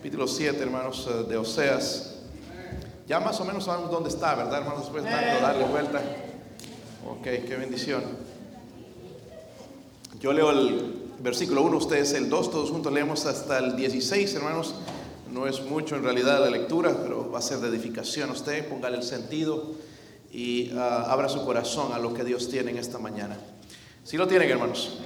capítulo 7, hermanos, eh, de Oseas. Ya más o menos sabemos dónde está, ¿verdad, hermanos? Después de tanto darle vuelta. Ok, qué bendición. Yo leo el versículo 1, ustedes el 2, todos juntos leemos hasta el 16, hermanos. No es mucho en realidad la lectura, pero va a ser de edificación. Usted póngale el sentido y ah, abra su corazón a lo que Dios tiene en esta mañana. Si lo tienen, hermanos?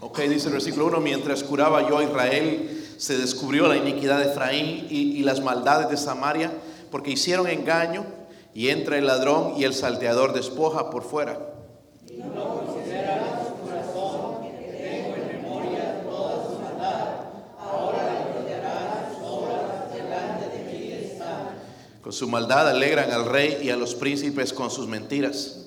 Ok, dice el versículo 1, mientras curaba yo a Israel, se descubrió la iniquidad de Efraín y, y las maldades de Samaria, porque hicieron engaño y entra el ladrón y el salteador despoja por fuera. Con su maldad alegran al rey y a los príncipes con sus mentiras.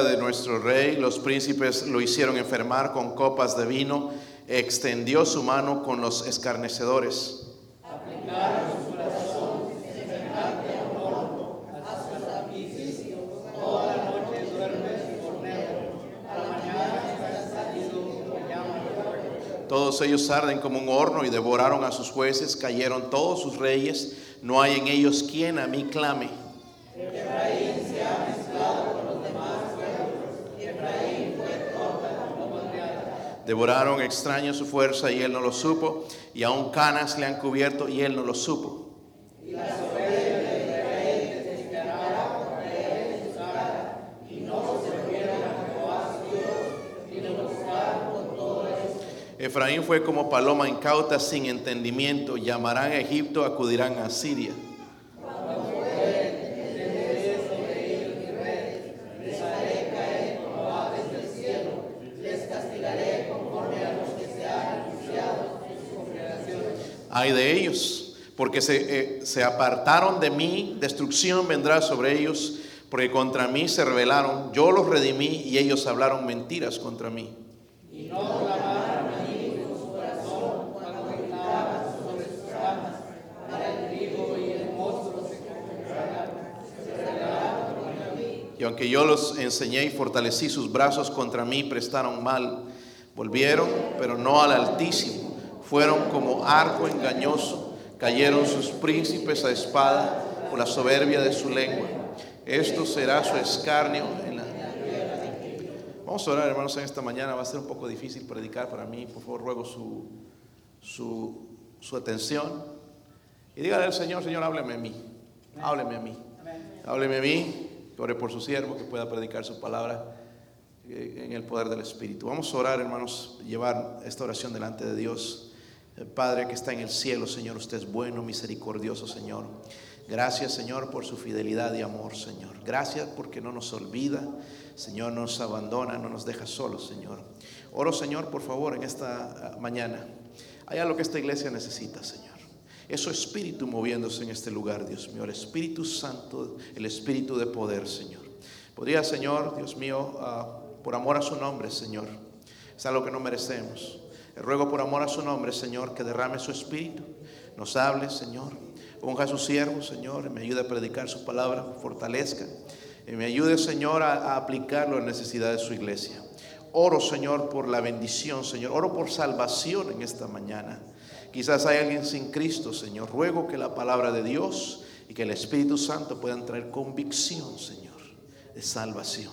De nuestro rey, los príncipes lo hicieron enfermar con copas de vino, extendió su mano con los escarnecedores. Todos ellos arden como un horno y devoraron a sus jueces, cayeron todos sus reyes, no hay en ellos quien a mí clame. Devoraron extraños su fuerza y él no lo supo, y aún canas le han cubierto y él no lo supo. Efraín fue como paloma incauta sin entendimiento. Llamarán a Egipto, acudirán a Siria. Ay de ellos, porque se, eh, se apartaron de mí, destrucción vendrá sobre ellos, porque contra mí se rebelaron. Yo los redimí y ellos hablaron mentiras contra mí. Y aunque yo los enseñé y fortalecí sus brazos contra mí, prestaron mal. Volvieron, pero no al Altísimo. Fueron como arco engañoso. Cayeron sus príncipes a espada por la soberbia de su lengua. Esto será su escarnio en la... Vamos a orar, hermanos, en esta mañana. Va a ser un poco difícil predicar para mí. Por favor, ruego su, su, su atención. Y dígale al Señor, Señor, hábleme a mí. Hábleme a mí. Hábleme a mí ore por su siervo, que pueda predicar su palabra eh, en el poder del Espíritu. Vamos a orar, hermanos, llevar esta oración delante de Dios. Padre que está en el cielo, Señor, usted es bueno, misericordioso, Señor. Gracias, Señor, por su fidelidad y amor, Señor. Gracias porque no nos olvida, Señor, no nos abandona, no nos deja solos, Señor. Oro, Señor, por favor, en esta ah, mañana. Hay algo que esta iglesia necesita, Señor es su espíritu moviéndose en este lugar, Dios mío, Espíritu Santo, el Espíritu de poder, Señor. Podría, Señor, Dios mío, ah, por amor a su nombre, Señor, es algo que no merecemos. Ruego por amor a su nombre, Señor, que derrame su espíritu, nos hable, Señor. Ponga a su siervo, Señor, y me ayude a predicar su palabra, fortalezca. Y me ayude, Señor, a, a aplicarlo en necesidad de su iglesia. Oro, Señor, por la bendición, Señor. Oro por salvación en esta mañana. Quizás hay alguien sin Cristo, Señor. Ruego que la palabra de Dios y que el Espíritu Santo puedan traer convicción, Señor, de salvación.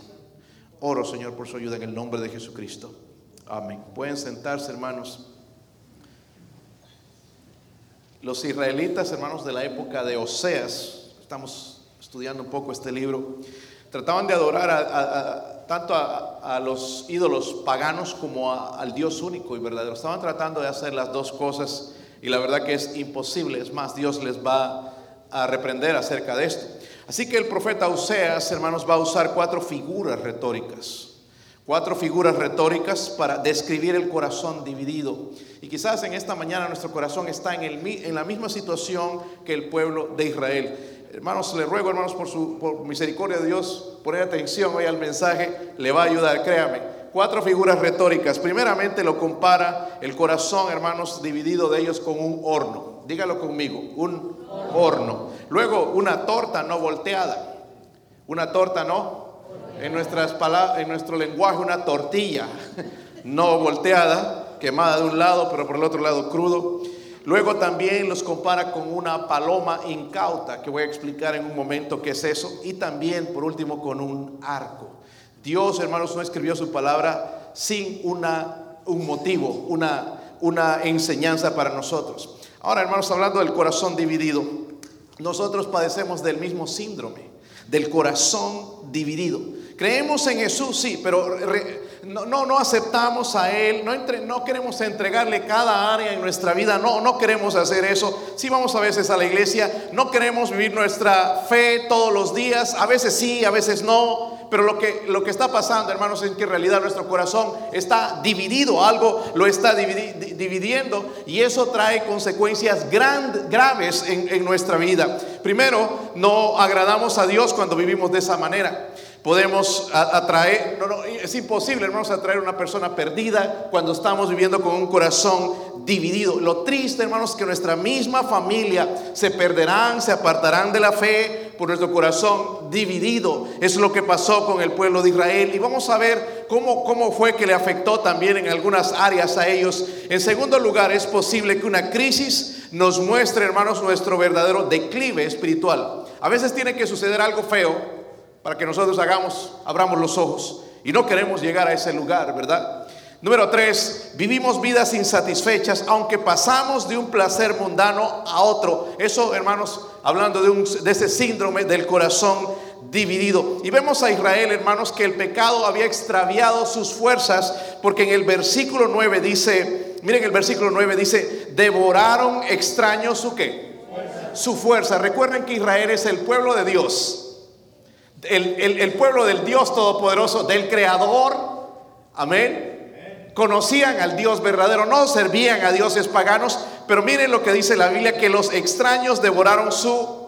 Oro, Señor, por su ayuda en el nombre de Jesucristo. Amén. Pueden sentarse, hermanos. Los israelitas, hermanos, de la época de Oseas, estamos estudiando un poco este libro, trataban de adorar tanto a, los ídolos paganos como al Dios único y verdadero. Estaban tratando de hacer las dos cosas y la verdad que es imposible. Es más, Dios les va a reprender acerca de esto. Así que el profeta Oseas, hermanos, va a usar cuatro figuras retóricas. Cuatro figuras retóricas para describir el corazón dividido. Y quizás en esta mañana nuestro corazón está en, el, en la misma situación que el pueblo de Israel Hermanos, le ruego, hermanos, por su misericordia de Dios, poner atención hoy al mensaje, le va a ayudar, créame. Cuatro figuras retóricas. Primeramente lo compara el corazón, hermanos, dividido de ellos con un horno. dígalo conmigo, un horno. Luego una torta no volteada. Una torta no. En, nuestras en nuestro lenguaje una tortilla no volteada, quemada de un lado, pero por el otro lado crudo. Luego también los compara con una paloma incauta, que voy a explicar en un momento qué es eso. Y también, por último, con un arco. Dios, hermanos, no escribió su palabra sin una, un motivo, una, una enseñanza para nosotros. Ahora, hermanos, hablando del corazón dividido, nosotros padecemos del mismo síndrome, del corazón dividido. Creemos en Jesús, sí, pero no, no, aceptamos a Él, no, no queremos entregarle cada área en nuestra vida, no, no queremos hacer eso. Sí vamos a veces a la iglesia, no queremos vivir nuestra fe todos los días, a veces sí, a veces no. Pero lo que, lo que está pasando, hermanos, es que en realidad nuestro corazón está dividido, algo lo está dividiendo y eso trae consecuencias graves en, en nuestra vida. Primero, no agradamos a Dios cuando vivimos de esa manera podemos atraer, no, no, es imposible, hermanos, atraer a una persona perdida cuando estamos viviendo con un corazón dividido. Lo triste, hermanos, es que nuestra misma familia se perderán, se apartarán de la fe por nuestro corazón dividido. Es lo que pasó con el pueblo de Israel. Y vamos a ver cómo, cómo fue que le afectó también en algunas áreas a ellos. En segundo lugar, es posible que una crisis nos muestre, hermanos, nuestro verdadero declive espiritual. A veces tiene que suceder algo feo para que nosotros hagamos, abramos los ojos. Y no queremos llegar a ese lugar, ¿verdad? Número tres, vivimos vidas insatisfechas, aunque pasamos de un placer mundano a otro. Eso, hermanos, hablando de ese síndrome del corazón dividido. Y vemos a Israel, hermanos, que el pecado había extraviado sus fuerzas, porque en el versículo 9 dice, miren el versículo 9 dice, devoraron extraños su qué? Su fuerza. Recuerden que Israel es el pueblo de Dios el, pueblo del Dios Todopoderoso, del Creador, amén, conocían al Dios verdadero, no servían a dioses paganos, pero miren lo que dice la Biblia, que los extraños devoraron su...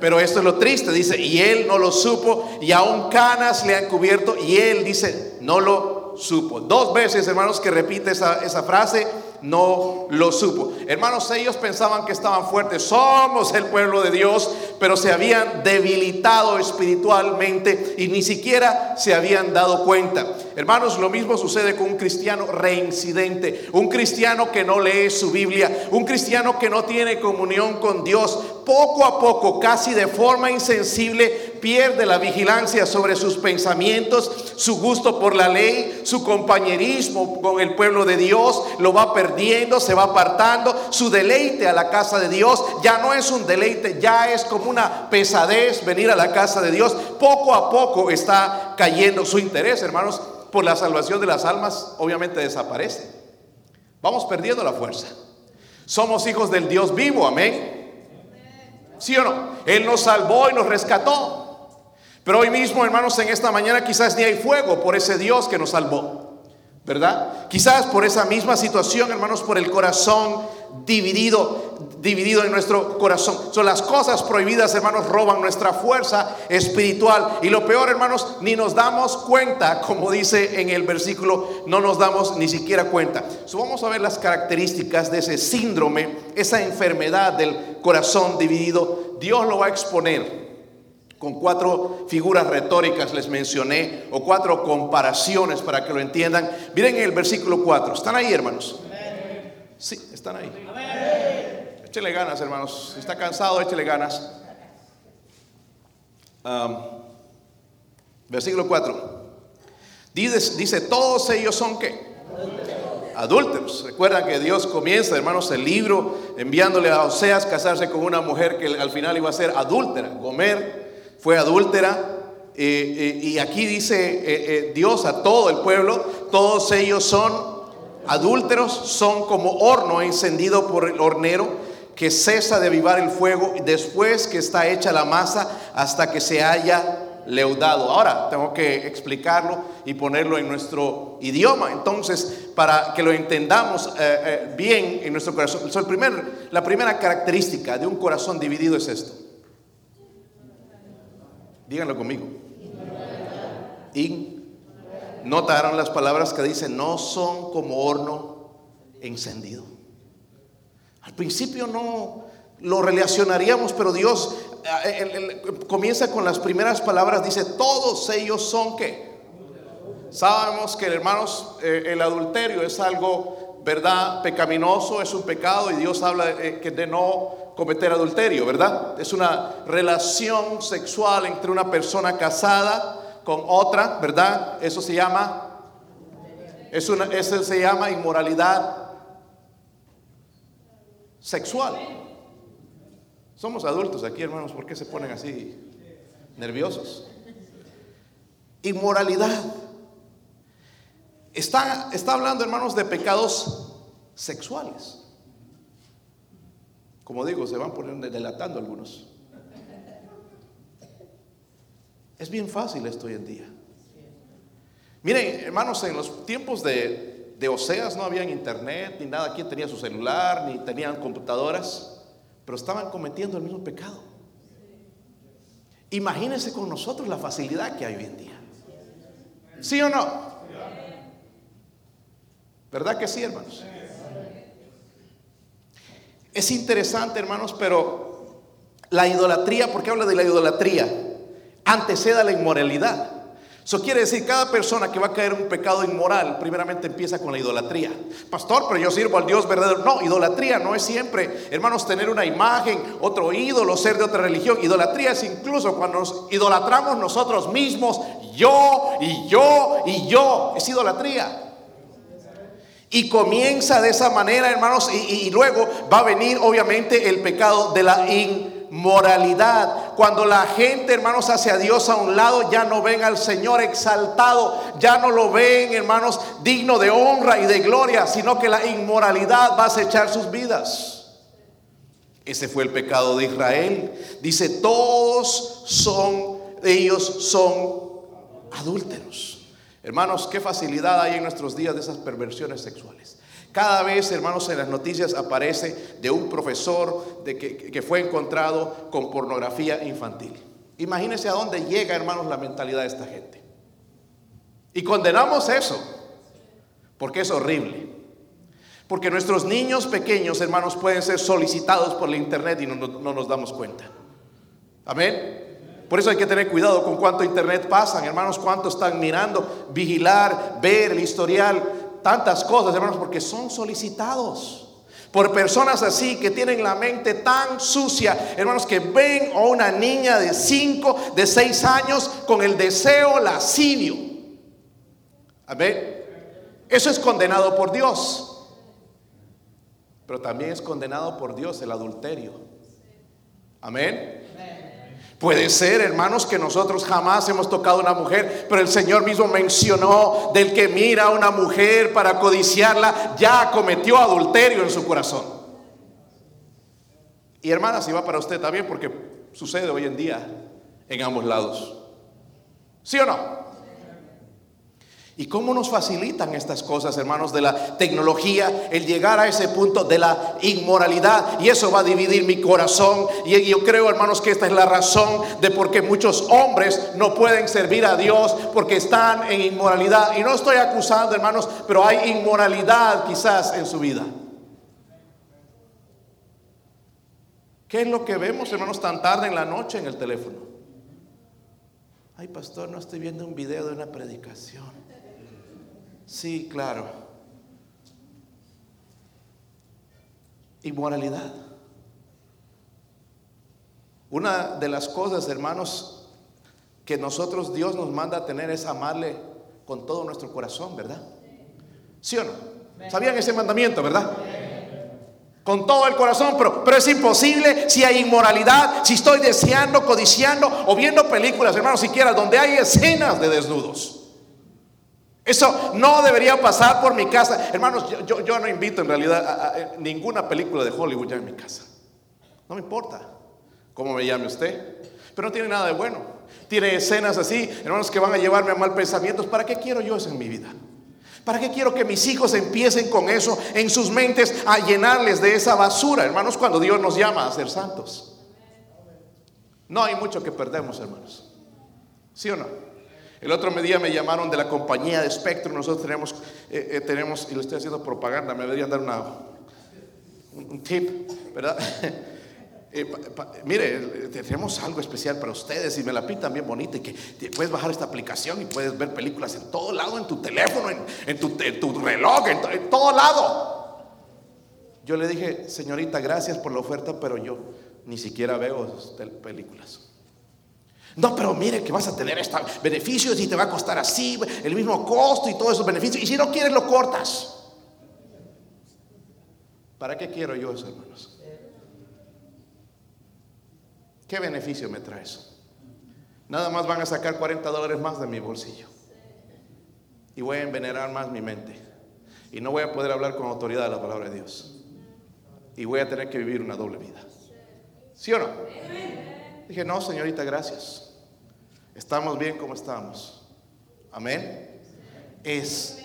Pero esto es lo triste, dice, y él no lo supo, y aún canas le han cubierto, y él dice, no lo supo. Dos veces, hermanos, que repite esa, esa frase, no lo supo. Hermanos, ellos pensaban que estaban fuertes, somos el pueblo de Dios, pero se habían debilitado espiritualmente y ni siquiera se habían dado cuenta. Hermanos, lo mismo sucede con un cristiano reincidente, un cristiano que no lee su Biblia, un cristiano que no tiene comunión con Dios. Poco a poco, casi de forma insensible, pierde la vigilancia sobre sus pensamientos, su gusto por la ley, su compañerismo con el pueblo de Dios, lo va perdiendo, se va apartando, su deleite a la casa de Dios ya no es un deleite, ya es como una pesadez venir a la casa de Dios. Poco a poco está cayendo su interés, hermanos, por la salvación de las almas, obviamente desaparece. Vamos perdiendo la fuerza. Somos hijos del Dios vivo, amén. ¿Sí o no? Él nos salvó y nos rescató. Pero hoy mismo, hermanos, en esta mañana quizás ni hay fuego por ese Dios que nos salvó, ¿verdad? Quizás por esa misma situación, hermanos, por el corazón dividido, dividido en nuestro corazón. Son las cosas prohibidas, hermanos, roban nuestra fuerza espiritual. Y lo peor, hermanos, ni nos damos cuenta, como dice en el versículo, no nos damos ni siquiera cuenta. vamos a ver las características de ese síndrome, esa enfermedad del corazón dividido. Dios lo va a exponer con cuatro figuras retóricas les mencioné, o cuatro comparaciones para que lo entiendan. Miren el versículo 4. ¿Están ahí, hermanos? Sí, están ahí. Échele ganas, hermanos. Si está cansado, échele ganas. versículo 4. Dice, dice, todos ellos son qué? Adúlteros. Recuerdan que Dios comienza, hermanos, el libro enviándole a Oseas casarse con una mujer que al final iba a ser adúltera, Gomer fue adúltera. Eh, eh, y aquí dice eh, Dios a todo el pueblo, todos ellos son adúlteros, son como horno encendido por el hornero que cesa de avivar el fuego después que está hecha la masa hasta que se haya leudado. Ahora tengo que explicarlo y ponerlo en nuestro idioma. Entonces, para que lo entendamos bien en nuestro corazón, la primera característica de un corazón dividido es esto. Díganlo conmigo. Y notaron las palabras que dicen, no son como horno encendido. Al principio no lo relacionaríamos, pero Dios eh, comienza con las primeras palabras, dice, todos ellos son que. Sabemos que, hermanos, eh, el adulterio es algo, ¿verdad? Pecaminoso, es un pecado y Dios habla de, eh, de no cometer adulterio, ¿verdad? Es una relación sexual entre una persona casada con otra, ¿verdad? Eso se llama, es una, eso se llama inmoralidad sexual. Somos adultos aquí, hermanos, ¿por qué se ponen así nerviosos? Inmoralidad. Está, está hablando, hermanos, de pecados sexuales. Como digo, se van poniendo delatando algunos. Es bien fácil esto hoy en día. Miren, hermanos, en los tiempos de, de Oseas no había internet ni nada. Quien tenía su celular, ni tenían computadoras, pero estaban cometiendo el mismo pecado. Imagínense con nosotros la facilidad que hay hoy en día. ¿Sí o no? ¿Verdad que sí, hermanos? Es interesante, hermanos, pero la idolatría, ¿por qué habla de la idolatría? Anteceda la inmoralidad. Eso quiere decir, cada persona que va a caer en un pecado inmoral, primeramente empieza con la idolatría. Pastor, pero yo sirvo al Dios verdadero. No, idolatría no es siempre, hermanos, tener una imagen, otro ídolo, ser de otra religión. Idolatría es incluso cuando nos idolatramos nosotros mismos, yo y yo y yo. Es idolatría. Y comienza de esa manera, hermanos, y, luego va a venir obviamente el pecado de la inmoralidad. Cuando la gente, hermanos, hacia Dios a un lado, ya no ven al Señor exaltado, ya no lo ven, hermanos, digno de honra y de gloria, sino que la inmoralidad va a acechar sus vidas. Ese fue el pecado de Israel. Dice, todos son, ellos son adúlteros. Hermanos, qué facilidad hay en nuestros días de esas perversiones sexuales. Cada vez, hermanos, en las noticias aparece de un profesor de que, fue encontrado con pornografía infantil. Imagínense a dónde llega, hermanos, la mentalidad de esta gente. Y condenamos eso, porque es horrible. Porque nuestros niños pequeños, hermanos, pueden ser solicitados por la internet y no nos damos cuenta. Amén. Por eso hay que tener cuidado con cuánto internet pasan, hermanos, cuánto están mirando, vigilar, ver el historial, tantas cosas, hermanos, porque son solicitados por personas así que tienen la mente tan sucia, hermanos, que ven a una niña de 5, de 6 años con el deseo lascivio. Amén. Eso es condenado por Dios. Pero también es condenado por Dios el adulterio. Amén. Puede ser, hermanos, que nosotros jamás hemos tocado una mujer, pero el Señor mismo mencionó del que mira a una mujer para codiciarla, ya cometió adulterio en su corazón. Y hermana, si va para usted también, porque sucede hoy en día en ambos lados. ¿Sí o no? ¿Y cómo nos facilitan estas cosas, hermanos, de la tecnología, el llegar a ese punto de la inmoralidad? Y eso va a dividir mi corazón. Y yo creo, hermanos, que esta es la razón de por qué muchos hombres no pueden servir a Dios porque están en inmoralidad. Y no estoy acusando, hermanos, pero hay inmoralidad quizás en su vida. ¿Qué es lo que vemos, hermanos, tan tarde en la noche en el teléfono? Ay, pastor, no estoy viendo un video de una predicación. Sí, claro. Inmoralidad. Una de las cosas, hermanos, que nosotros Dios nos manda a tener es amarle con todo nuestro corazón, ¿verdad? ¿Sí o no? ¿Sabían ese mandamiento, verdad? Con todo el corazón, pero, pero es imposible si hay inmoralidad, si estoy deseando, codiciando o viendo películas, hermanos, siquiera donde hay escenas de desnudos. Eso no debería pasar por mi casa. Hermanos, yo, no invito en realidad a, ninguna película de Hollywood ya en mi casa. No me importa cómo me llame usted. Pero no tiene nada de bueno. Tiene escenas así, hermanos, que van a llevarme a mal pensamientos. ¿Para qué quiero yo eso en mi vida? ¿Para qué quiero que mis hijos empiecen con eso en sus mentes a llenarles de esa basura, hermanos, cuando Dios nos llama a ser santos? No hay mucho que perdemos, hermanos. ¿Sí o no? El otro día me llamaron de la compañía de Spectrum. Nosotros tenemos, eh, eh, tenemos y le estoy haciendo propaganda, me deberían dar una, un, tip, ¿verdad? Eh, mire, tenemos algo especial para ustedes y me la pintan bien bonita y que puedes bajar esta aplicación y puedes ver películas en todo lado, en tu teléfono, en, tu, reloj, en, en, todo lado. Yo le dije, señorita, gracias por la oferta, pero yo ni siquiera veo películas. No, pero mire que vas a tener estos beneficios y te va a costar así, el mismo costo y todos esos beneficios. Y si no quieres, lo cortas. ¿Para qué quiero yo eso, hermanos? ¿Qué beneficio me trae eso? Nada más van a sacar 40 dólares más de mi bolsillo. Y voy a envenenar más mi mente. Y no voy a poder hablar con autoridad de la palabra de Dios. Y voy a tener que vivir una doble vida. ¿Sí o no? Dije, no, señorita, gracias. Estamos bien como estamos. Amén. Es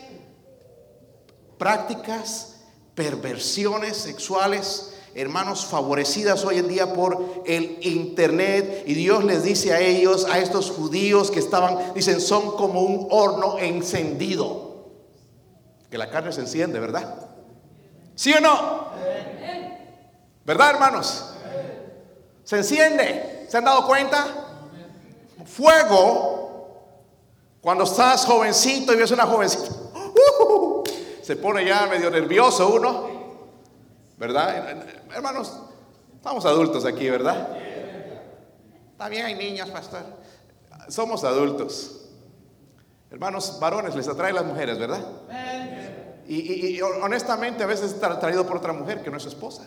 prácticas, perversiones sexuales hermanos, favorecidas hoy en día por el internet. Y Dios les dice a ellos, a estos judíos que estaban, dicen, son como un horno encendido. Que la carne se enciende, ¿verdad? ¿Sí o no? ¿Verdad, hermanos? Se enciende. ¿Se han dado cuenta? Fuego, cuando estás jovencito y ves una jovencita, uh, se pone ya medio nervioso uno. ¿Verdad? Hermanos, estamos adultos aquí, ¿verdad? También hay niñas, pastor. Somos adultos. Hermanos, varones, les atrae las mujeres, ¿verdad? Y, honestamente a veces está atraído por otra mujer que no es su esposa.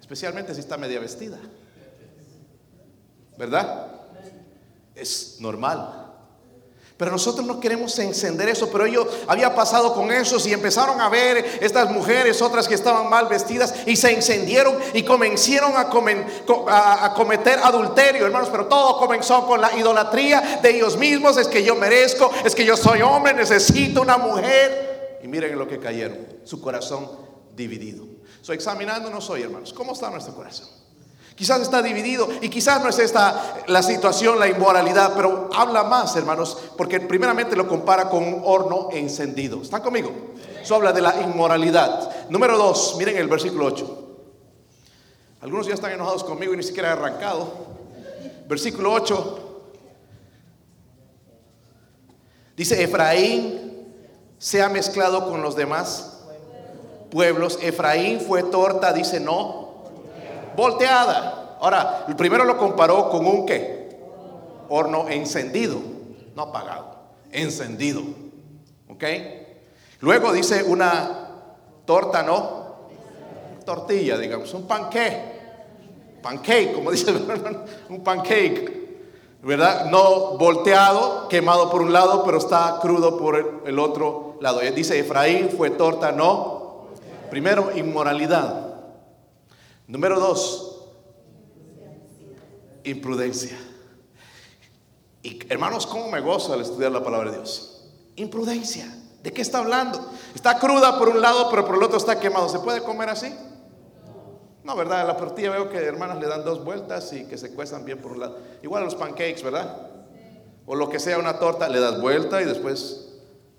Especialmente si está media vestida. ¿Verdad? Es normal. Pero nosotros no queremos encender eso, pero ellos había pasado con esos y empezaron a ver estas mujeres, otras que estaban mal vestidas y se encendieron y comenzaron a, a, cometer adulterio, hermanos, pero todo comenzó con la idolatría de ellos mismos, es que yo merezco, es que yo soy hombre, necesito una mujer. Y miren en lo que cayeron, su corazón dividido. Soy examinándonos hoy, hermanos, ¿cómo está nuestro corazón? Quizás está dividido y quizás no es esta la situación, la inmoralidad, pero habla más, hermanos, porque primeramente lo compara con un horno encendido. ¿Están conmigo? Eso habla de la inmoralidad. Número dos, miren el versículo 8. Algunos ya están enojados conmigo y ni siquiera he arrancado. Versículo 8. Dice, Efraín se ha mezclado con los demás pueblos. Efraín fue torta, dice no, volteada. Ahora, primero lo comparó con un qué? Horno encendido, no apagado, encendido. ¿Ok? Luego dice una torta, ¿no? Tortilla, digamos, un pancake. Pancake, como dice, un pancake. ¿Verdad? No volteado, quemado por un lado, pero está crudo por el otro lado. Dice Efraín fue torta, no. Primero, inmoralidad. Número dos, imprudencia. Y hermanos, ¿cómo me gozo al estudiar la palabra de Dios? Imprudencia. ¿De qué está hablando? Está cruda por un lado, pero por el otro está quemado. ¿Se puede comer así? No, ¿verdad? La tortilla veo que hermanas le dan dos vueltas y que se cuestan bien por un lado. Igual a los pancakes, ¿verdad? O lo que sea una torta, le das vuelta y después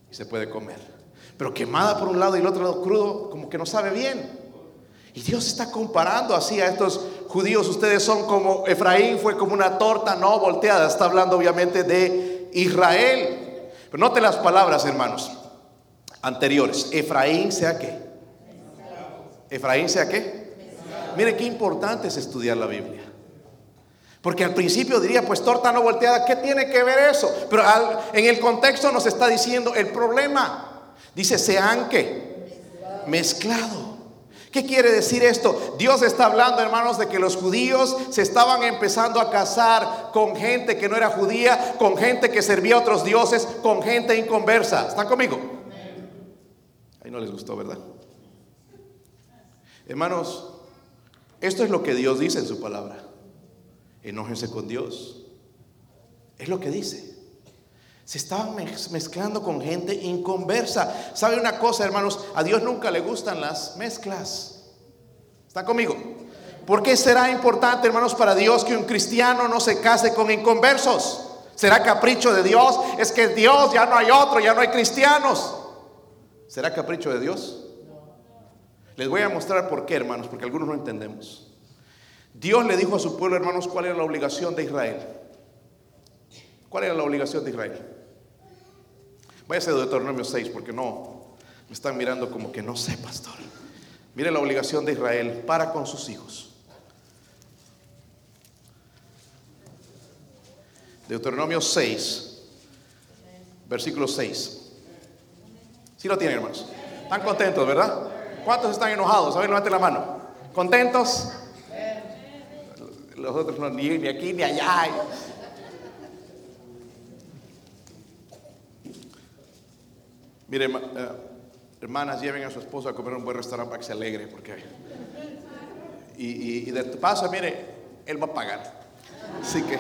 se puede comer. Pero quemada por un lado y el otro lado crudo, como que no sabe bien. Y Dios está comparando así a estos judíos. Ustedes son como Efraín, fue como una torta no volteada. Está hablando obviamente de Israel. Pero note las palabras, hermanos, anteriores. Efraín sea qué. Efraín sea qué. Mire qué importante es estudiar la Biblia. Porque al principio diría, pues torta no volteada, ¿qué tiene que ver eso? Pero en el contexto nos está diciendo el problema. Dice, sean que mezclado. ¿Qué quiere decir esto? Dios está hablando, hermanos, de que los judíos se estaban empezando a casar con gente que no era judía, con gente que servía a otros dioses, con gente inconversa. ¿Están conmigo? Ahí no les gustó, ¿verdad? Hermanos, esto es lo que Dios dice en su palabra. Enójense con Dios. Es lo que dice. Se estaban mezclando con gente inconversa. ¿Sabe una cosa, hermanos? A Dios nunca le gustan las mezclas. ¿Está conmigo? ¿Por qué será importante, hermanos, para Dios que un cristiano no se case con inconversos? ¿Será capricho de Dios? Es que Dios ya no hay otro, ya no hay cristianos. ¿Será capricho de Dios? Les voy a mostrar por qué, hermanos, porque algunos no entendemos. Dios le dijo a su pueblo, hermanos, cuál era la obligación de Israel. ¿Cuál era la obligación de Israel? Váyase de Deuteronomio 6, porque no, me están mirando como que no sé, pastor. Mire la obligación de Israel para con sus hijos. Deuteronomio 6, versículo 6. Si lo tienen, hermanos. Están contentos, ¿verdad? ¿Cuántos están enojados? A ver, levanten la mano. ¿Contentos? Los otros no, ni aquí ni allá. Mire, eh, hermanas, lleven a su esposo a comer un buen restaurante para que se alegre, porque y, de paso, mire, él va a pagar. Así que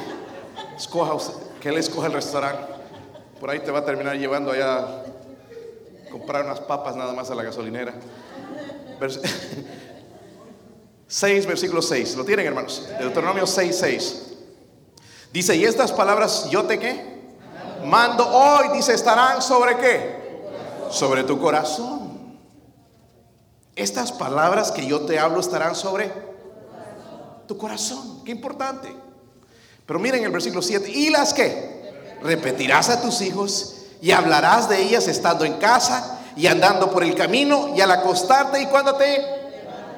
escoja que él escoja el restaurante. Por ahí te va a terminar llevando allá a comprar unas papas nada más a la gasolinera. 6, versículo 6. ¿Lo tienen, hermanos? Deuteronomio 6, 6. Dice, y estas palabras yo te qué? Mando hoy, dice, estarán sobre qué? Sobre tu corazón. Estas palabras que yo te hablo estarán sobre tu corazón. Qué importante. Pero miren el versículo 7. ¿Y las que? Repetirás a tus hijos y hablarás de ellas estando en casa y andando por el camino y al acostarte y cuando te...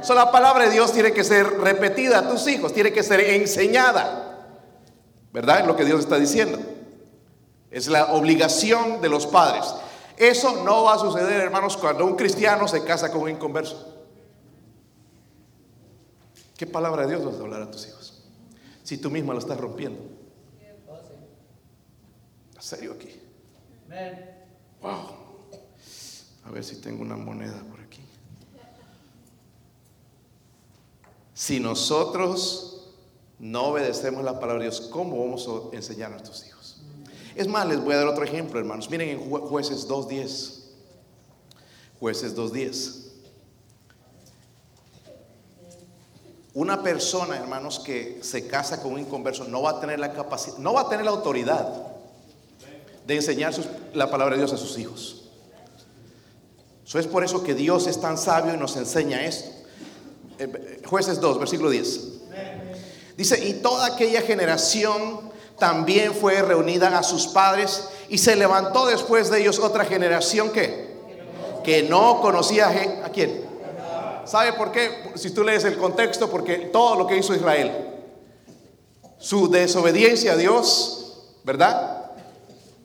So, la palabra de Dios tiene que ser repetida a tus hijos, tiene que ser enseñada. ¿Verdad? Es lo que Dios está diciendo. Es la obligación de los padres. Eso no va a suceder, hermanos, cuando un cristiano se casa con un inconverso. ¿Qué palabra de Dios vas a hablar a tus hijos? Si tú misma lo estás rompiendo. ¿En serio aquí? Wow. A ver si tengo una moneda por aquí. Si nosotros no obedecemos la palabra de Dios, ¿cómo vamos a enseñar a nuestros hijos? Es más, les voy a dar otro ejemplo, hermanos. Miren en jueces 2.10. Jueces 2.10. Una persona, hermanos, que se casa con un inconverso no va a tener la capacidad, no va a tener la autoridad de enseñar la palabra de Dios a sus hijos. Eso es por eso que Dios es tan sabio y nos enseña esto. Eh, jueces 2, versículo 10. Dice, y toda aquella generación también fue reunida a sus padres y se levantó después de ellos otra generación que, que no conocía a, quién. ¿Sabe por qué? Si tú lees el contexto, porque todo lo que hizo Israel, su desobediencia a Dios, ¿verdad?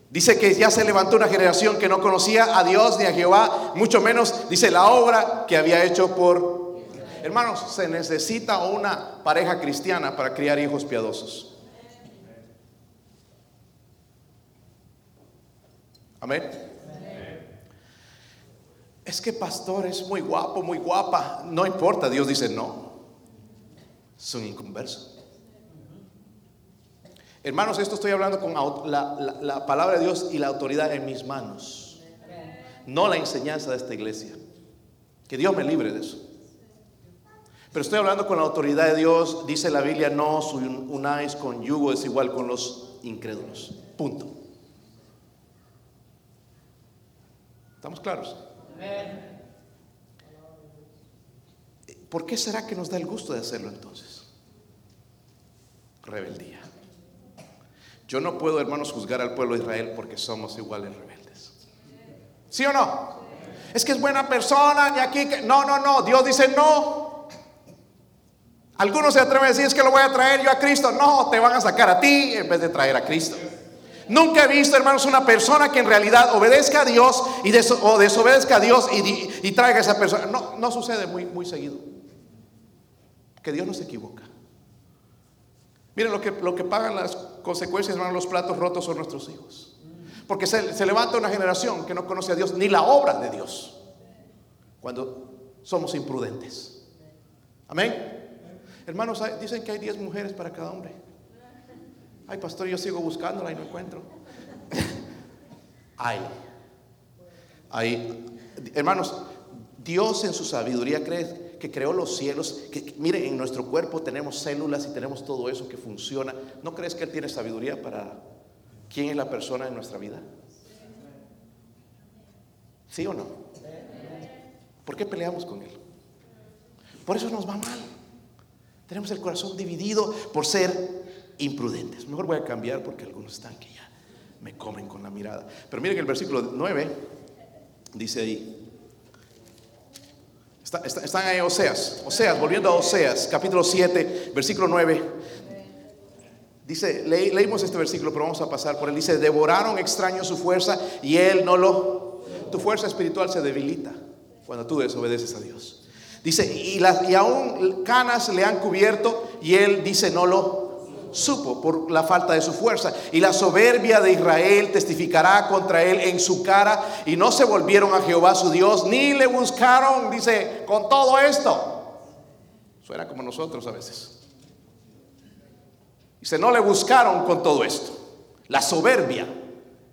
Dice que ya se levantó una generación que no conocía a Dios ni a Jehová, mucho menos dice la obra que había hecho por... Hermanos, se necesita una pareja cristiana para criar hijos piadosos. Amén. Es que pastor es muy guapo, muy guapa. No importa, Dios dice no. Es un inconverso. Hermanos, esto estoy hablando con la, palabra de Dios y la autoridad en mis manos. No la enseñanza de esta iglesia. Que Dios me libre de eso. Pero estoy hablando con la autoridad de Dios. Dice la Biblia, no unáis con yugo desigual con los incrédulos. Punto. ¿Estamos claros? ¿Por qué será que nos da el gusto de hacerlo entonces? Rebeldía. Yo no puedo, hermanos, juzgar al pueblo de Israel porque somos iguales rebeldes. ¿Sí o no? Es que es buena persona y aquí que... No, no, no. Dios dice no. Algunos se atreven a decir es que lo voy a traer yo a Cristo. No, te van a sacar a ti en vez de traer a Cristo. Nunca he visto, hermanos, una persona que en realidad obedezca a Dios y o desobedezca a Dios y, traiga a esa persona. No, no sucede muy, muy seguido. Que Dios no se equivoca. Miren lo que, lo que pagan las consecuencias, hermano, los platos rotos son nuestros hijos. Porque se, se, levanta una generación que no conoce a Dios ni la obra de Dios. Cuando somos imprudentes. Amén. Hermanos, dicen que hay 10 mujeres para cada hombre. Ay, pastor, yo sigo buscándola y no encuentro. hay. Hay. Hermanos, Dios en su sabiduría cree que creó los cielos, que, mire, en nuestro cuerpo tenemos células y tenemos todo eso que funciona. ¿No crees que Él tiene sabiduría para quién es la persona en nuestra vida? ¿Sí o no? ¿Por qué peleamos con Él? Por eso nos va mal. Tenemos el corazón dividido por ser imprudentes. Mejor voy a cambiar porque algunos están que ya me comen con la mirada. Pero miren el versículo 9 dice ahí. están ahí Oseas. Oseas, volviendo a Oseas, capítulo 7, versículo 9. Dice, leímos este versículo, pero vamos a pasar por él. Dice, devoraron extraños su fuerza y él no lo... Tu fuerza espiritual se debilita cuando tú desobedeces a Dios. Dice, y, y aún canas le han cubierto y él dice, no lo supo por la falta de su fuerza. Y la soberbia de Israel testificará contra él en su cara y no se volvieron a Jehová su Dios, ni le buscaron, dice, con todo esto. Suena como nosotros a veces. Dice, no le buscaron con todo esto. La soberbia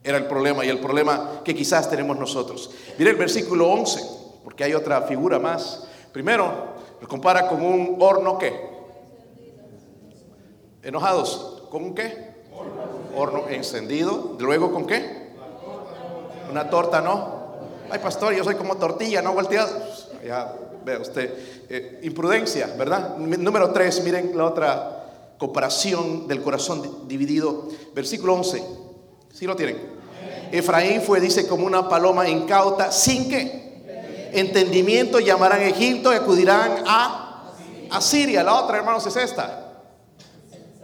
era el problema y el problema que quizás tenemos nosotros. Mire el versículo 11, porque hay otra figura más. Primero, lo compara con un horno que. Enojados, ¿con qué? Horno encendido. Luego, ¿con qué? Una torta, ¿no? Ay, pastor, yo soy como tortilla, no volteado. Ya ve usted. Eh, imprudencia, ¿verdad? Número 3, miren la otra comparación del corazón dividido. Versículo 11. ¿Sí lo tienen? Efraín fue, dice, como una paloma incauta, sin que entendimiento llamarán a Egipto y acudirán a Asiria. La otra, hermanos, es esta.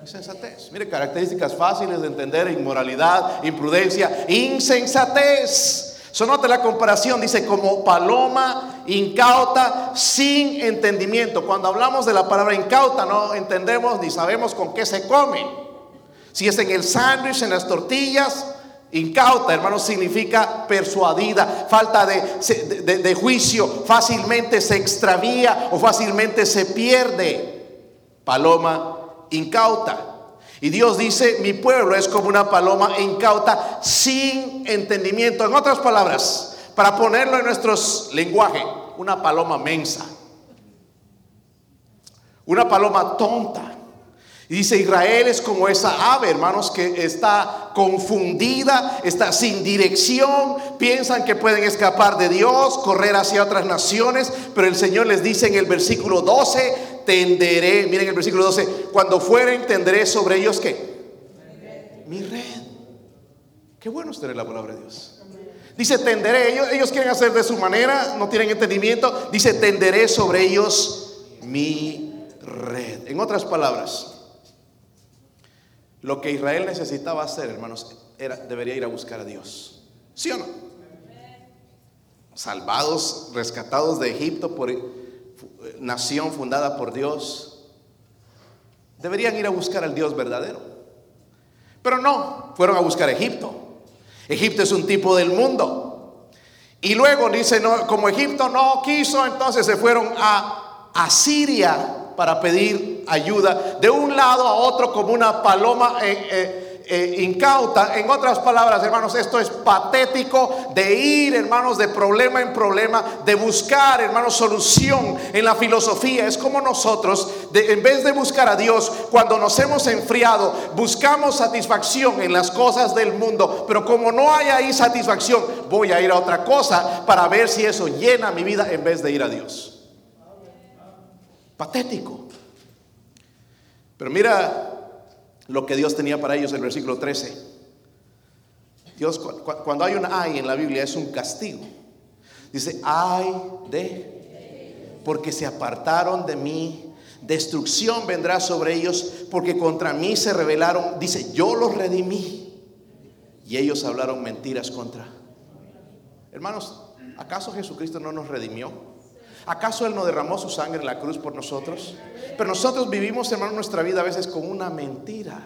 Insensatez. Mire, características fáciles de entender, inmoralidad, imprudencia, insensatez. Sonote la comparación, dice como paloma incauta sin entendimiento. Cuando hablamos de la palabra incauta no entendemos ni sabemos con qué se come. Si es en el sándwich, en las tortillas, incauta, hermano, significa persuadida, falta de, de juicio, fácilmente se extravía o fácilmente se pierde. Paloma incauta. Y Dios dice, mi pueblo es como una paloma incauta sin entendimiento. En otras palabras, para ponerlo en nuestros lenguaje, una paloma mensa. Una paloma tonta. Y dice, Israel es como esa ave, hermanos, que está confundida, está sin dirección, piensan que pueden escapar de Dios, correr hacia otras naciones, pero el Señor les dice en el versículo 12, tenderé, miren el versículo 12, cuando fueren tenderé sobre ellos qué? Mi red. Qué bueno es tener la palabra de Dios. Dice, tenderé, ellos, ellos quieren hacer de su manera, no tienen entendimiento, dice, tenderé sobre ellos mi red. En otras palabras, lo que Israel necesitaba hacer, hermanos, era, debería ir a buscar a Dios. ¿Sí o no? Salvados, rescatados de Egipto por nación fundada por Dios, deberían ir a buscar al Dios verdadero. Pero no, fueron a buscar a Egipto. Egipto es un tipo del mundo. Y luego dice, no, como Egipto no quiso, entonces se fueron a Asiria para pedir ayuda de un lado a otro como una paloma eh, eh, incauta. En otras palabras, hermanos, esto es patético de ir, hermanos, de problema en problema, de buscar, hermanos, solución en la filosofía. Es como nosotros, en vez de buscar a Dios, cuando nos hemos enfriado, buscamos satisfacción en las cosas del mundo. Pero como no hay ahí satisfacción, voy a ir a otra cosa para ver si eso llena mi vida en vez de ir a Dios. Patético. Pero mira lo que Dios tenía para ellos el versículo 13. Dios, cuando hay un ay en la Biblia, es un castigo. Dice, ay de, porque se apartaron de mí, destrucción vendrá sobre ellos, porque contra mí se rebelaron. Dice, yo los redimí. Y ellos hablaron mentiras contra. Hermanos, ¿acaso Jesucristo no nos redimió? ¿Acaso Él no derramó su sangre en la cruz por nosotros? Pero nosotros vivimos, hermano, nuestra vida a veces con una mentira.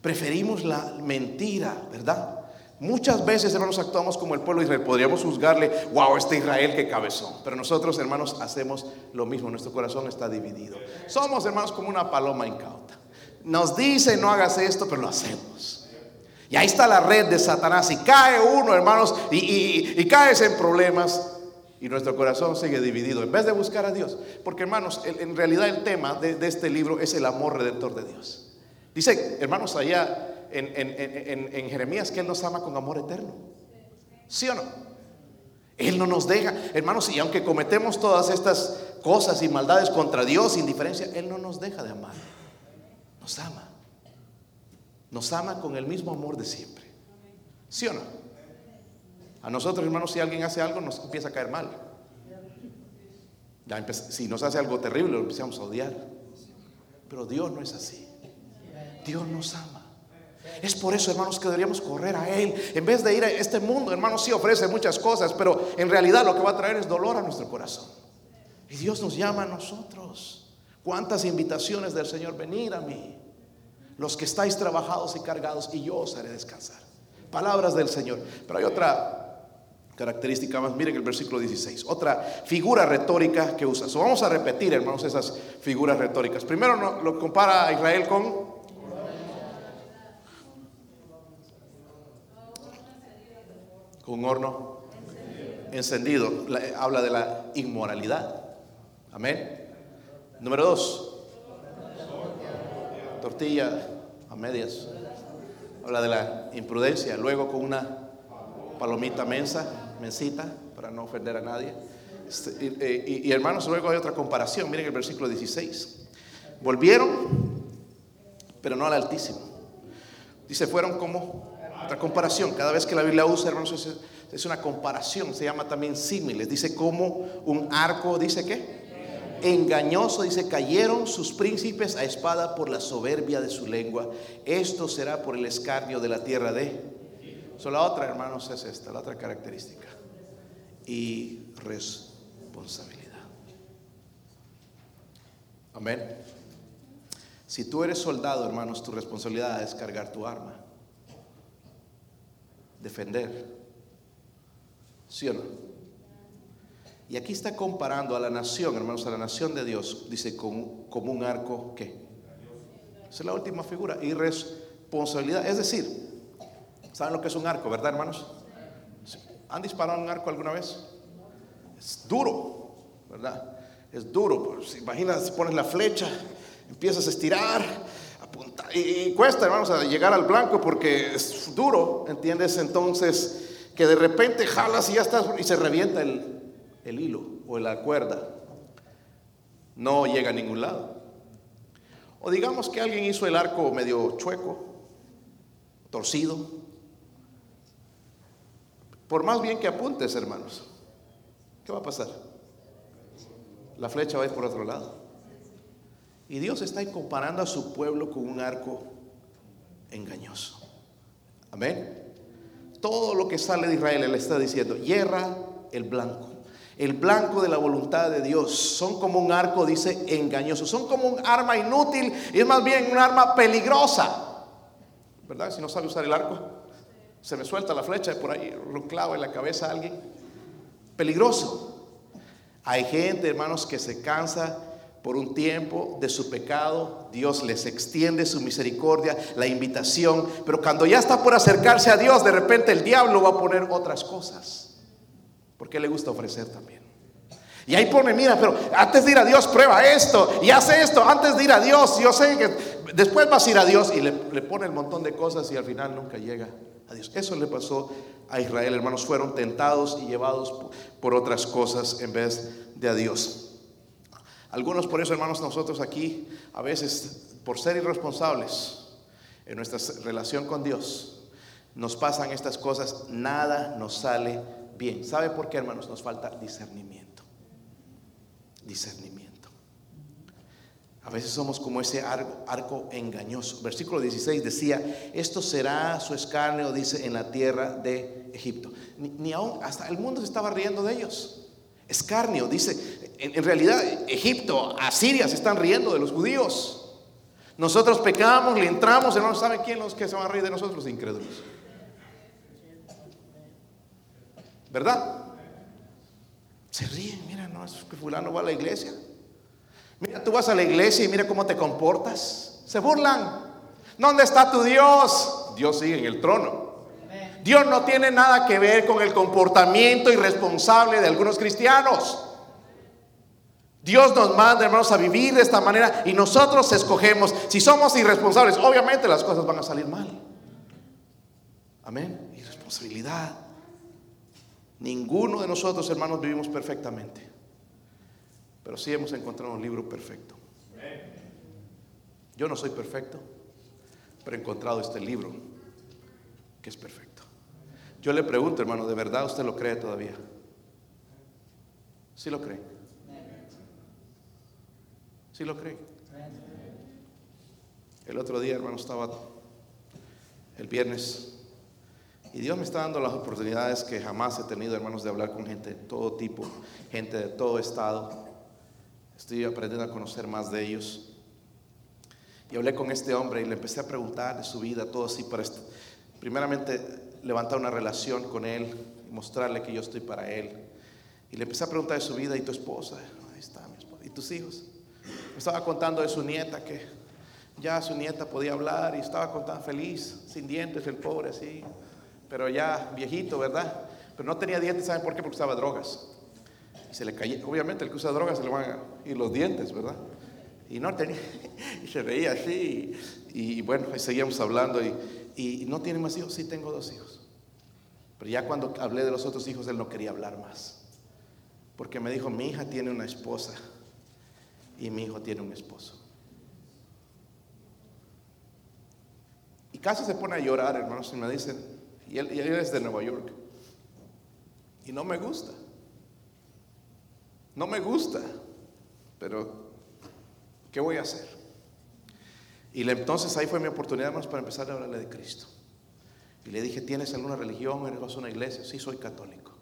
Preferimos la mentira, ¿verdad? Muchas veces, hermanos, actuamos como el pueblo de Israel. Podríamos juzgarle, wow, este Israel que cabezón. Pero nosotros, hermanos, hacemos lo mismo. Nuestro corazón está dividido. Somos, hermanos, como una paloma incauta. Nos dice, no hagas esto, pero lo hacemos. Y ahí está la red de Satanás. Y cae uno, hermanos, y, caes en problemas. Y nuestro corazón sigue dividido en vez de buscar a Dios. Porque hermanos, en realidad el tema de, este libro es el amor redentor de Dios. Dice, hermanos, allá en, en, Jeremías que Él nos ama con amor eterno. ¿Sí o no? Él no nos deja. Hermanos, y aunque cometemos todas estas cosas y maldades contra Dios, indiferencia, Él no nos deja de amar. Nos ama. Nos ama con el mismo amor de siempre. ¿Sí o no? A nosotros, hermanos, si alguien hace algo, nos empieza a caer mal. si nos hace algo terrible, lo empezamos a odiar. Pero Dios no es así. Dios nos ama. Es por eso, hermanos, que deberíamos correr a Él. En vez de ir a este mundo, hermanos, sí ofrece muchas cosas, pero en realidad lo que va a traer es dolor a nuestro corazón. Y Dios nos llama a nosotros. ¿Cuántas invitaciones del Señor? Venir a mí. Los que estáis trabajados y cargados, y yo os haré descansar. Palabras del Señor. Pero hay otra característica más. Miren el versículo 16. Otra figura retórica que usa. vamos a repetir, hermanos, esas figuras retóricas. Primero lo compara a Israel con con horno encendido. habla de la inmoralidad. Amén. Número dos. Tortilla a medias. Habla de la imprudencia. Luego con una palomita mensa, mensita, para no ofender a nadie. Este, y, y, hermanos, luego hay otra comparación. Miren el versículo 16. Volvieron, pero no al Altísimo. Dice, fueron como otra comparación, cada vez que la Biblia usa, hermanos, es, una comparación, se llama también símiles. Dice como un arco, dice qué? Engañoso, dice, cayeron sus príncipes a espada por la soberbia de su lengua. Esto será por el escarnio de la tierra de. So, la otra, hermanos, es esta, la otra característica. Y responsabilidad. Amén. Si tú eres soldado, hermanos, tu responsabilidad es cargar tu arma defender. ¿Sí o no? Y aquí está comparando a la nación, hermanos, a la nación de Dios, dice, como, un arco, ¿qué? Esa es la última figura, irresponsabilidad. Es decir, ¿saben lo que es un arco, verdad, hermanos? ¿Han disparado un arco alguna vez? Es duro, ¿verdad? Es duro. Pues, pones la flecha, empiezas a estirar, y, cuesta, hermanos, llegar al blanco porque es duro, ¿entiendes? Entonces, que de repente jalas y ya estás y se revienta el, el hilo o la cuerda. No llega a ningún lado. O digamos que alguien hizo el arco medio chueco, torcido. Por más bien que apuntes, hermanos, ¿qué va a pasar? La flecha va a ir por otro lado. Y Dios está comparando a su pueblo con un arco engañoso. Amén. Todo lo que sale de Israel, Él está diciendo, hierra el blanco. El blanco de la voluntad de Dios. Son como un arco, dice, engañoso. Son como un arma inútil y es más bien un arma peligrosa. ¿Verdad? Si no sabe usar el arco, se me suelta la flecha y por ahí lo clavo en la cabeza a alguien. Peligroso. Hay gente, hermanos, que se cansa por un tiempo de su pecado, Dios les extiende su misericordia, la invitación, pero cuando ya está por acercarse a Dios, de repente el diablo va a poner otras cosas, porque le gusta ofrecer también. Y ahí pone, mira, pero antes de ir a Dios, prueba esto y hace esto, antes de ir a Dios, yo sé que después vas a ir a Dios y le, le pone el montón de cosas y al final nunca llega a Dios. Eso le pasó a Israel, hermanos, fueron tentados y llevados por otras cosas en vez de a Dios. Algunos por eso, hermanos, nosotros aquí, a veces, por ser irresponsables en nuestra relación con Dios, nos pasan estas cosas, nada nos sale bien. ¿Sabe por qué, hermanos? Nos falta discernimiento. Discernimiento. A veces somos como ese arco, engañoso. Versículo 16 decía, esto será su escarnio, dice, en la tierra de Egipto. Ni, aún, hasta el mundo se estaba riendo de ellos. Escarnio, dice, en, realidad Egipto, Asiria se están riendo de los judíos. Nosotros pecamos, le entramos, hermanos, ¿saben quién los que se van a reír de nosotros? Los incrédulos. ¿Verdad? Se ríen, mira, no, es que fulano va a la iglesia. Mira, tú vas a la iglesia y mira cómo te comportas. Se burlan. ¿Dónde está tu Dios? Dios sigue en el trono. Dios no tiene nada que ver con el comportamiento irresponsable de algunos cristianos. Dios nos manda, hermanos, a vivir de esta manera y nosotros escogemos. Si somos irresponsables, obviamente las cosas van a salir mal. Amén. Irresponsabilidad. Ninguno de nosotros, hermanos, vivimos perfectamente. Pero sí hemos encontrado un libro perfecto. Yo no soy perfecto, pero he encontrado este libro que es perfecto. Yo le pregunto, hermano, ¿de verdad usted lo cree todavía? ¿Sí lo cree? ¿Sí lo cree? El otro día, hermano, estaba el viernes y Dios me está dando las oportunidades que jamás he tenido, hermanos, de hablar con gente de todo tipo, gente de todo estado. Estoy aprendiendo a conocer más de ellos. Y hablé con este hombre y le empecé a preguntar de su vida, todo así, para primeramente levantar una relación con él y mostrarle que yo estoy para él. Y le empecé a preguntar de su vida y tu esposa, ahí está mi esposa, y tus hijos. Me estaba contando de su nieta que ya su nieta podía hablar y estaba contando feliz, sin dientes, el pobre así, pero ya viejito, ¿verdad? Pero no tenía dientes, ¿saben por qué? Porque usaba drogas. Y se le caía, obviamente el que usa drogas se le van a ir los dientes, ¿verdad? Y no tenía, y se reía así. Y, bueno, seguíamos hablando. Y, y, no tiene más hijos, sí tengo dos hijos. Pero ya cuando hablé de los otros hijos, él no quería hablar más. Porque me dijo, mi hija tiene una esposa y mi hijo tiene un esposo. Y casi se pone a llorar, hermanos, y me dicen, y y él es de Nueva York. Y no me gusta. No me gusta. Pero ¿Qué voy a hacer? Y entonces ahí fue mi oportunidad, más para empezar a hablarle de Cristo. Y le dije, ¿tienes alguna religión? ¿Eres una iglesia? Sí, soy católico.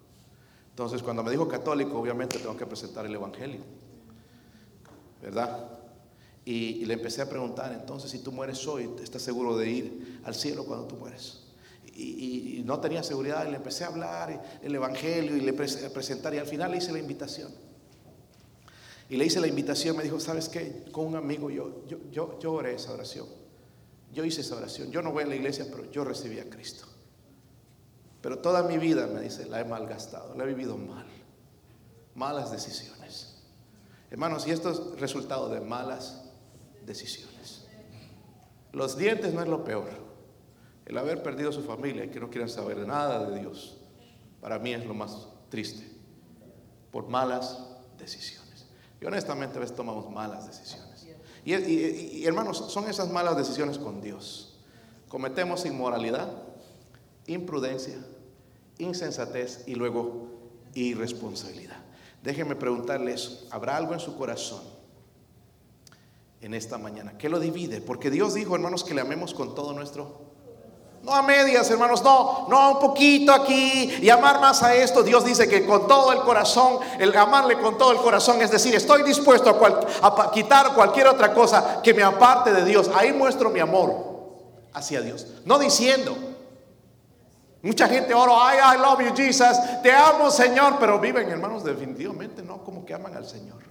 Entonces, cuando me dijo católico, obviamente tengo que presentar el Evangelio. ¿Verdad? Y, le empecé a preguntar, entonces, si tú mueres hoy, ¿estás seguro de ir al cielo cuando tú mueres? Y, no tenía seguridad, y le empecé a hablar el Evangelio y le presentar, y al final le hice la invitación. Y le hice la invitación, me dijo, ¿sabes qué? Con un amigo yo, yo, yo, oré esa oración. Yo hice esa oración. Yo no voy a la iglesia, pero yo recibí a Cristo. Pero toda mi vida, me dice, la he malgastado, la he vivido mal. Malas decisiones. Hermanos, y esto es resultado de malas decisiones. Los dientes no es lo peor. El haber perdido su familia y que no quieran saber nada de Dios, para mí es lo más triste. Por malas decisiones. Y honestamente a veces tomamos malas decisiones. Y, hermanos, son esas malas decisiones con Dios. Cometemos inmoralidad, imprudencia, insensatez y luego irresponsabilidad. Déjenme preguntarles, ¿habrá algo en su corazón en esta mañana que lo divide? Porque Dios dijo, hermanos, que le amemos con todo nuestro no a medias, hermanos, no, no un poquito aquí y amar más a esto. Dios dice que con todo el corazón, el amarle con todo el corazón, es decir, estoy dispuesto a, quitar cualquier otra cosa que me aparte de Dios. Ahí muestro mi amor hacia Dios. No diciendo, Mucha gente ora, I love you, Jesus, te amo, Señor, pero viven, hermanos, definitivamente no como que aman al Señor.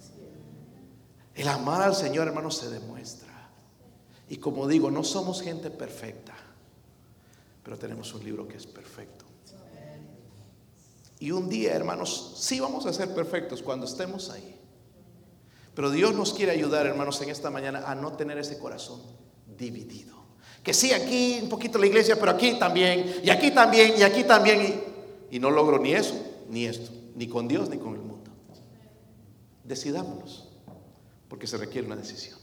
El amar al Señor, hermanos, se demuestra. Y como digo, no somos gente perfecta pero tenemos un libro que es perfecto. Y un día, hermanos, sí vamos a ser perfectos cuando estemos ahí. Pero Dios nos quiere ayudar, hermanos, en esta mañana a no tener ese corazón dividido. Que sí, aquí un poquito la iglesia, pero aquí también, y aquí también, y aquí también. Y, y no logro ni eso, ni esto, ni con Dios, ni con el mundo. Decidámonos, porque se requiere una decisión.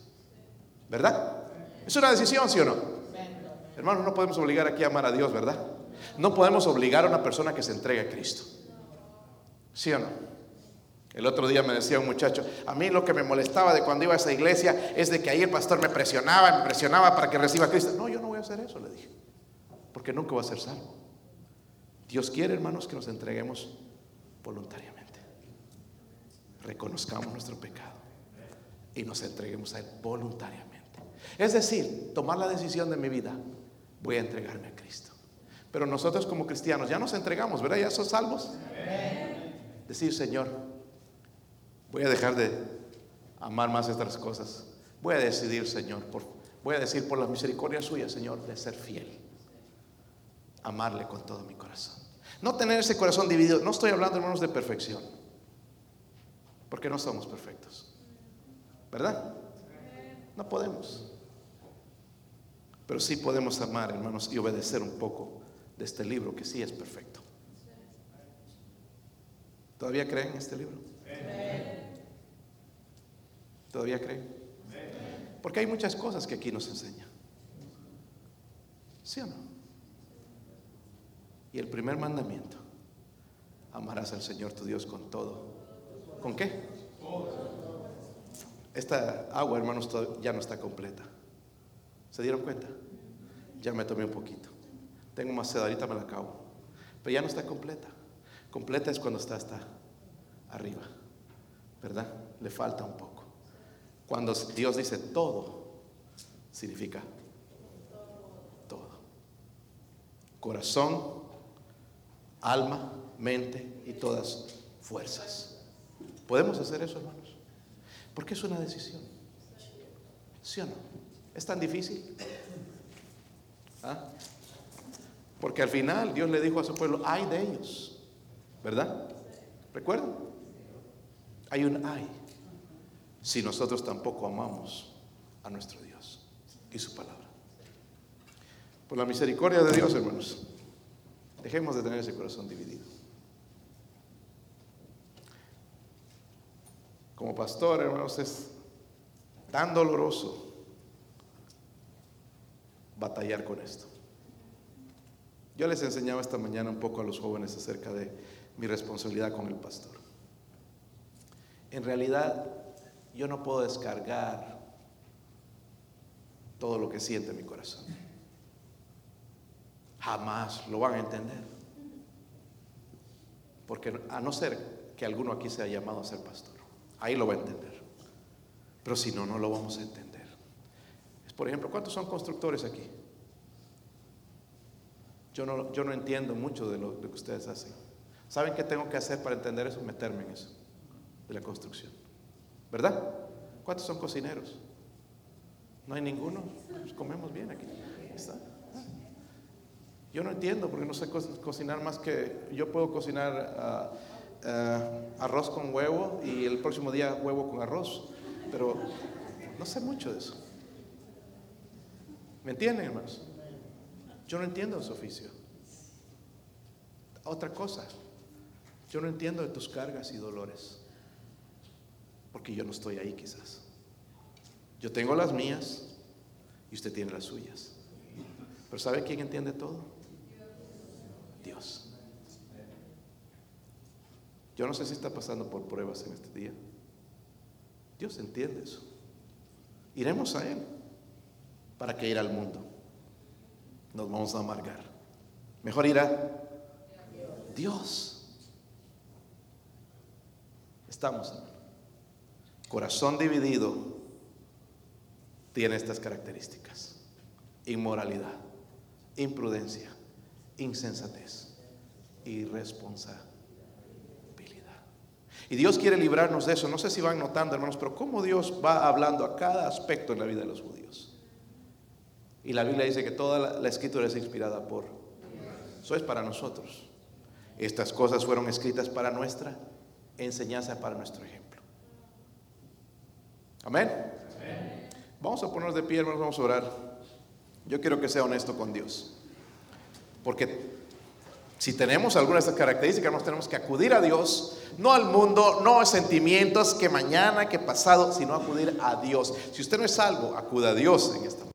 ¿Verdad? ¿Es una decisión, sí o no? Hermanos, no podemos obligar aquí a amar a Dios, ¿verdad? No podemos obligar a una persona que se entregue a Cristo. ¿Sí o no? El otro día me decía un muchacho, a mí lo que me molestaba de cuando iba a esa iglesia es de que ahí el pastor me presionaba, me presionaba para que reciba a Cristo. No, yo no voy a hacer eso, le dije, porque nunca voy a ser salvo. Dios quiere, hermanos, que nos entreguemos voluntariamente. Reconozcamos nuestro pecado y nos entreguemos a Él voluntariamente. Es decir, tomar la decisión de mi vida voy a entregarme a Cristo. Pero nosotros como cristianos ya nos entregamos, ¿verdad? Ya son salvos. Decir, Señor, voy a dejar de amar más estas cosas. Voy a decidir, Señor, voy a decir por la misericordia suya, Señor, de ser fiel. Amarle con todo mi corazón. No tener ese corazón dividido. No estoy hablando, hermanos, de perfección. Porque no somos perfectos. ¿Verdad? No podemos. Pero sí podemos amar, hermanos, y obedecer un poco de este libro que sí es perfecto. ¿Todavía creen en este libro? ¿Todavía creen? Porque hay muchas cosas que aquí nos enseña. ¿Sí o no? Y el primer mandamiento, amarás al Señor tu Dios con todo. ¿Con qué? Esta agua, hermanos, ya no está completa. ¿Se dieron cuenta? Ya me tomé un poquito. Tengo más sed, me la acabo. Pero ya no está completa. Completa es cuando está hasta arriba. ¿Verdad? Le falta un poco. Cuando Dios dice todo, significa todo. Corazón, alma, mente y todas fuerzas. ¿Podemos hacer eso, hermanos? Porque es una decisión. ¿Sí o no? ¿Es tan difícil? ¿Ah? Porque al final Dios le dijo a su pueblo, hay de ellos, ¿verdad? ¿Recuerdan? Hay un hay. Si nosotros tampoco amamos a nuestro Dios y su palabra. Por la misericordia de Dios, hermanos, dejemos de tener ese corazón dividido. Como pastor, hermanos, es tan doloroso batallar con esto. Yo les enseñaba esta mañana un poco a los jóvenes acerca de mi responsabilidad con el pastor. En realidad, yo no puedo descargar todo lo que siente mi corazón. Jamás lo van a entender. Porque a no ser que alguno aquí sea llamado a ser pastor, ahí lo va a entender. Pero si no, no lo vamos a entender. Por ejemplo, ¿cuántos son constructores aquí? Yo no, yo no entiendo mucho de lo, que ustedes hacen. ¿Saben qué tengo que hacer para entender eso? Meterme en eso, de la construcción. ¿Verdad? ¿Cuántos son cocineros? ¿No hay ninguno? Pues comemos bien aquí. Yo no entiendo porque no sé cocinar más que yo puedo cocinar ah, ah, arroz con huevo y el próximo día huevo con arroz, pero no sé mucho de eso. ¿Me entienden, hermanos? Yo no entiendo su oficio. Otra cosa, yo no entiendo de tus cargas y dolores, porque yo no estoy ahí quizás. Yo tengo las mías y usted tiene las suyas. Pero ¿sabe quién entiende todo? Dios. Yo no sé si está pasando por pruebas en este día. Dios entiende eso. Iremos a Él para que ir al mundo nos vamos a amargar. Mejor irá Dios. Estamos. Corazón dividido tiene estas características. Inmoralidad, imprudencia, insensatez, irresponsabilidad. Y Dios quiere librarnos de eso. No sé si van notando, hermanos, pero cómo Dios va hablando a cada aspecto en la vida de los judíos. Y la Biblia dice que toda la, escritura es inspirada por. Eso es para nosotros. Estas cosas fueron escritas para nuestra enseñanza, para nuestro ejemplo. Amén. Vamos a ponernos de pie, hermanos, vamos a orar. Yo quiero que sea honesto con Dios. Porque si tenemos alguna de estas características, nos tenemos que acudir a Dios, no al mundo, no a sentimientos que mañana, que pasado, sino acudir a Dios. Si usted no es salvo, acuda a Dios en esta